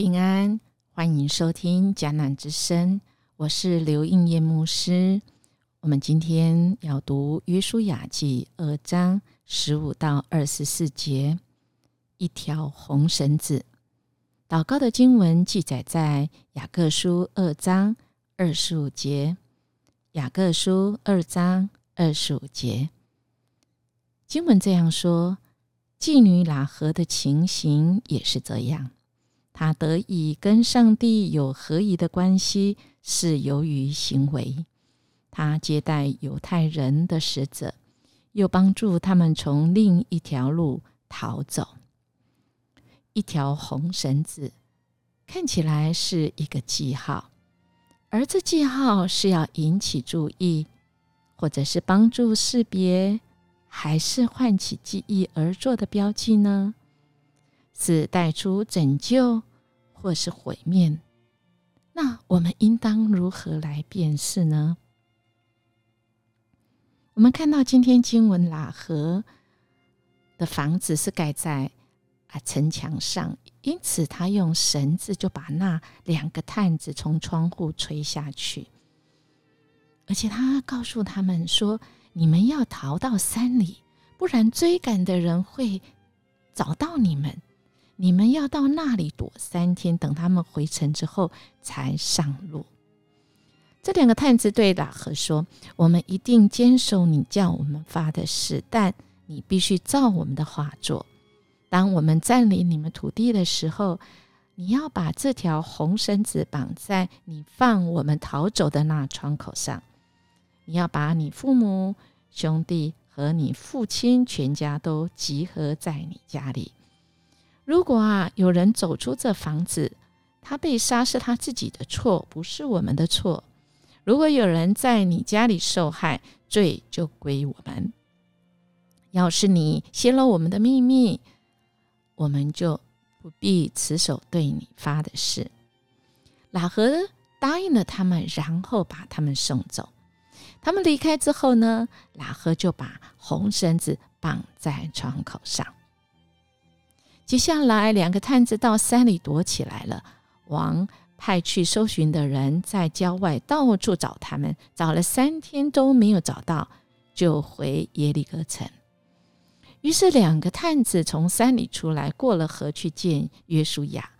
平安，欢迎收听迦南之声，我是刘应业牧师。我们今天要读约书亚记二章十五到二十四节，一条红绳子。祷告的经文记载在雅各书二章二十五节。雅各书二章二十五节，经文这样说：妓女喇合的情形也是这样，他得以跟上帝有合宜的关系，是由于行为。他接待犹太人的使者，又帮助他们从另一条路逃走。一条红绳子看起来是一个记号，而这记号是要引起注意，或者是帮助识别，还是唤起记忆而做的标记呢？是带出拯救，或是毁灭？那我们应当如何来辨识呢？我们看到今天经文喇合的房子是盖在啊城墙上，因此他用绳子就把那两个探子从窗户吹下去，而且他告诉他们说：“你们要逃到山里，不然追赶的人会找到你们。你们要到那里躲三天，等他们回城之后才上路。”这两个探子对喇合说：“我们一定坚守你叫我们发的誓，但你必须照我们的话做。当我们占领你们土地的时候，你要把这条红绳子绑在你放我们逃走的那窗口上。你要把你父母、兄弟和你父亲全家都集合在你家里。如果啊有人走出这房子，他被杀是他自己的错，不是我们的错。”如果有人在你家里受害，罪就归我们。要是你泄露我们的秘密，我们就不必持守对你发的誓。喇合答应了他们，然后把他们送走。他们离开之后呢，喇合就把红绳子绑在窗口上。接下来，两个探子到山里躲起来了。王。派去搜寻的人在郊外到处找他们，找了三天都没有找到，就回耶利哥城。于是两个探子从山里出来，过了河去见约书亚。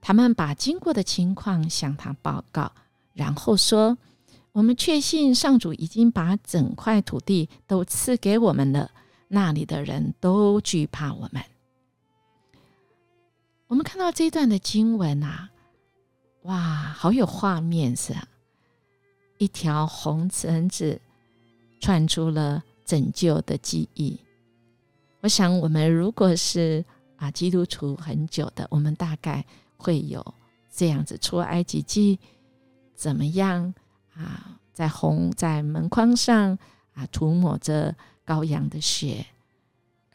他们把经过的情况向他报告，然后说：“我们确信上主已经把整块土地都赐给我们了，那里的人都惧怕我们。”我们看到这段的经文啊。哇，好有画面是！一条红绳子串出了拯救的记忆。我想，我们如果是啊基督徒很久的，我们大概会有这样子：出埃及记怎么样啊？在红在门框上啊涂抹着羔羊的血，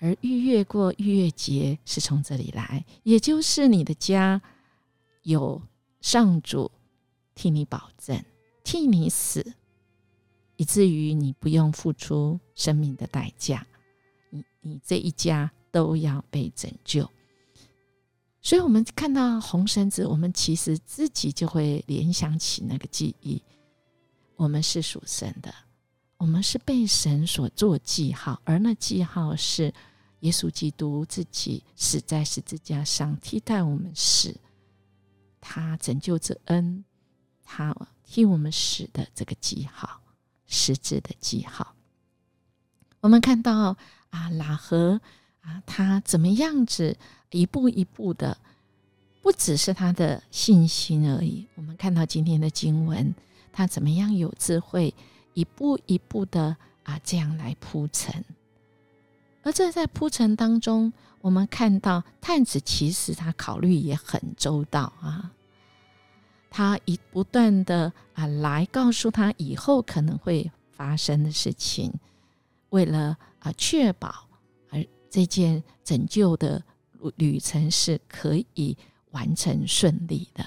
而逾越过逾越节是从这里来，也就是你的家有。上主替你保证，替你死，以至于你不用付出生命的代价，你你这一家都要被拯救。所以，我们看到红绳子，我们其实自己就会联想起那个记忆。我们是属神的，我们是被神所做记号，而那记号是耶稣基督自己死在十字架上，替代我们死。他拯救之恩，他替我们死的这个记号，十字的记号。我们看到啊，喇合啊，他怎么样子一步一步的，不只是他的信心而已。我们看到今天的经文，他怎么样有智慧，一步一步的啊，这样来铺陈。而这在铺陈当中。我们看到探子其实他考虑也很周到啊，他一不断的啊来告诉他以后可能会发生的事情，为了啊确保而这件拯救的旅程是可以完成顺利的。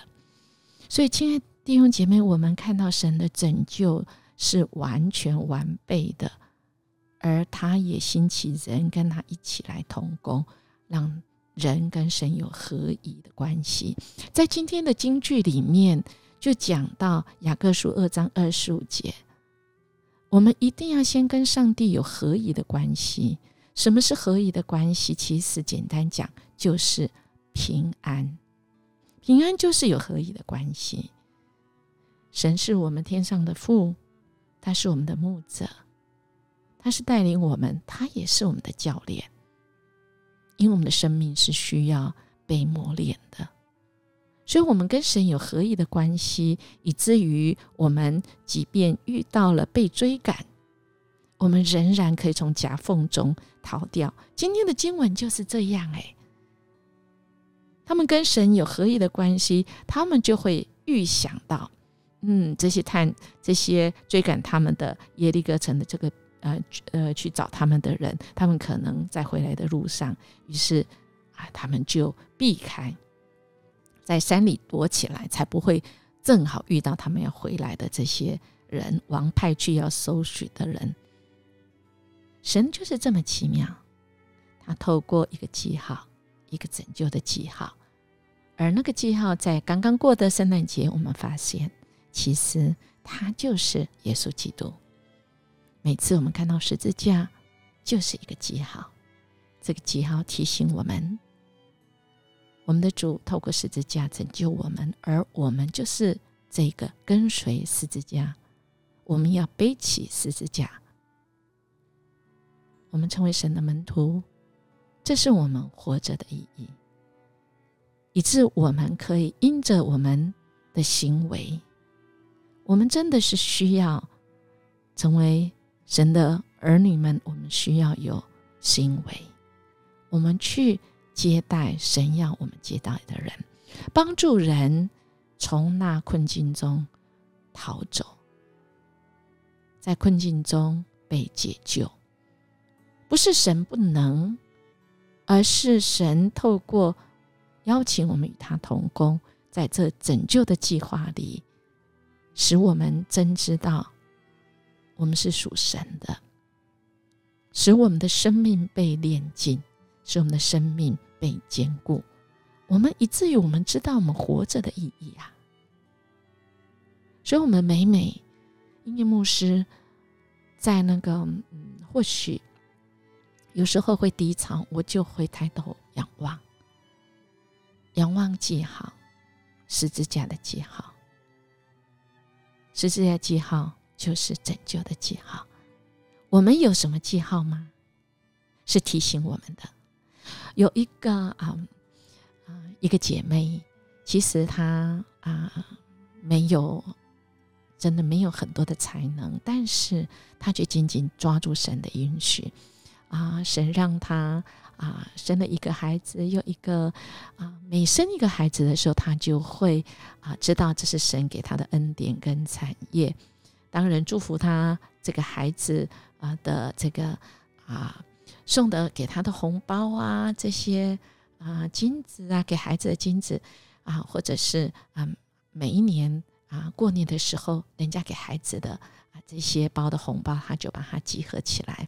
所以，亲爱弟兄姐妹，我们看到神的拯救是完全完备的，而他也兴起人跟他一起来同工。让人跟神有合一的关系。在今天的经句里面，就讲到雅各书二章二十五节，我们一定要先跟上帝有合一的关系。什么是合一的关系？其实简单讲，就是平安。平安就是有合一的关系。神是我们天上的父，他是我们的牧者，他是带领我们，他也是我们的教练。因为我们的生命是需要被磨练的，所以，我们跟神有合一的关系，以至于我们即便遇到了被追赶。我们仍然可以从夹缝中逃掉。今天的经文就是这样哎，他们跟神有合一的关系，他们就会预想到，嗯，这些探、这些追赶他们的耶利哥城的这个呃呃去找他们的人，他们可能在回来的路上，于是啊，他们就避开，在山里躲起来，才不会正好遇到他们要回来的这些人，王派去要搜寻的人。神就是这么奇妙，他透过一个记号，一个拯救的记号，而那个记号在刚刚过的圣诞节，我们发现，其实他就是耶稣基督。每次我们看到十字架，就是一个记号，这个记号提醒我们，我们的主透过十字架拯救我们，而我们就是这个跟随十字架，我们要背起十字架。我们成为神的门徒，这是我们活着的意义，以致我们可以因着我们的行为，我们真的是需要成为神的儿女们。我们需要有行为，我们去接待神要我们接待的人，帮助人从那困境中逃走，在困境中被解救。不是神不能，而是神透过邀请我们与他同工，在这拯救的计划里，使我们真知道我们是属神的，使我们的生命被炼净，使我们的生命被坚固，我们以至于我们知道我们活着的意义啊！所以，我们每每音乐牧师在那个嗯，或许。有时候会低潮，我就会抬头仰望，仰望记号，十字架的记号，十字架记号就是拯救的记号。我们有什么记号吗？是提醒我们的。有一个啊啊，一个姐妹，其实她啊没有，真的没有很多的才能，但是她却紧紧抓住神的允许。啊，神让她啊生了一个孩子，又一个啊，每生一个孩子的时候，她就会啊知道这是神给她的恩典跟产业。当人祝福他这个孩子啊的这个啊送的给他的红包啊，这些啊金子啊给孩子的金子啊，或者是啊每一年啊过年的时候，人家给孩子的啊这些包的红包，他就把它集合起来。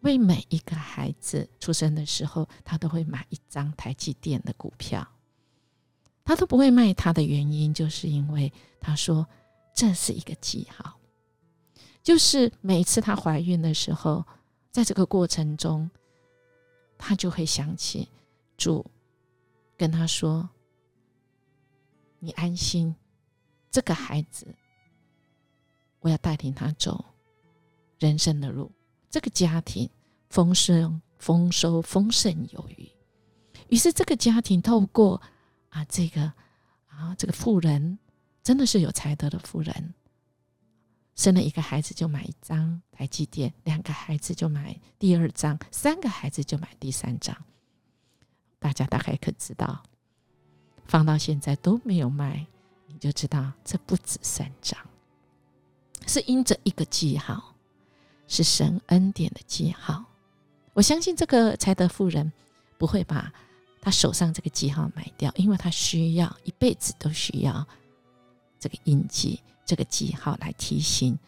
为每一个孩子出生的时候，他都会买一张台积电的股票。他都不会卖他的原因，就是因为他说这是一个记号，就是每次她怀孕的时候，在这个过程中，她就会想起主跟她说：“你安心，这个孩子，我要带领他走人生的路。”这个家庭丰盛、丰收、丰盛有余。于是，这个家庭透过啊，这个啊，这个富人真的是有才德的富人，生了一个孩子就买一张台积电，两个孩子就买第二张，三个孩子就买第三张。大家大概可知道，放到现在都没有卖，你就知道这不止三张，是因着一个记号。是神恩典的记号，我相信这个才德妇人不会把他手上这个记号买掉，因为他需要一辈子都需要这个印记、这个记号来提醒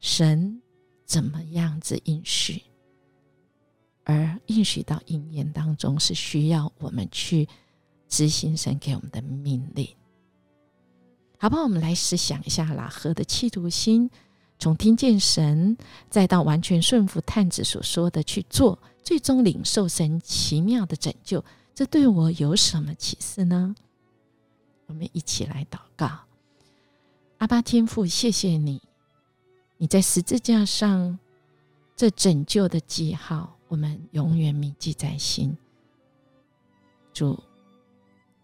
神怎么样子应许，而应许到应验当中，是需要我们去执行神给我们的命令。好不好？我们来试想一下拉合的企图心，从听见神，再到完全顺服探子所说的去做，最终领受神奇妙的拯救，这对我有什么启示呢？我们一起来祷告：阿巴天父，谢谢你，你在十字架上这拯救的记号，我们永远铭记在心。主，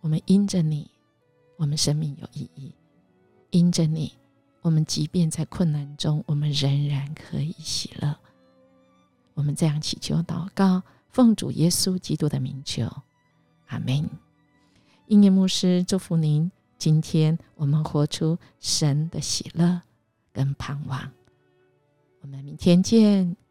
我们因着你，我们生命有意义。因着你，我们即便在困难中，我们仍然可以喜乐。我们这样祈求祷告，奉主耶稣基督的名求，阿门。音乐牧师祝福您，今天我们活出神的喜乐跟盼望。我们明天见。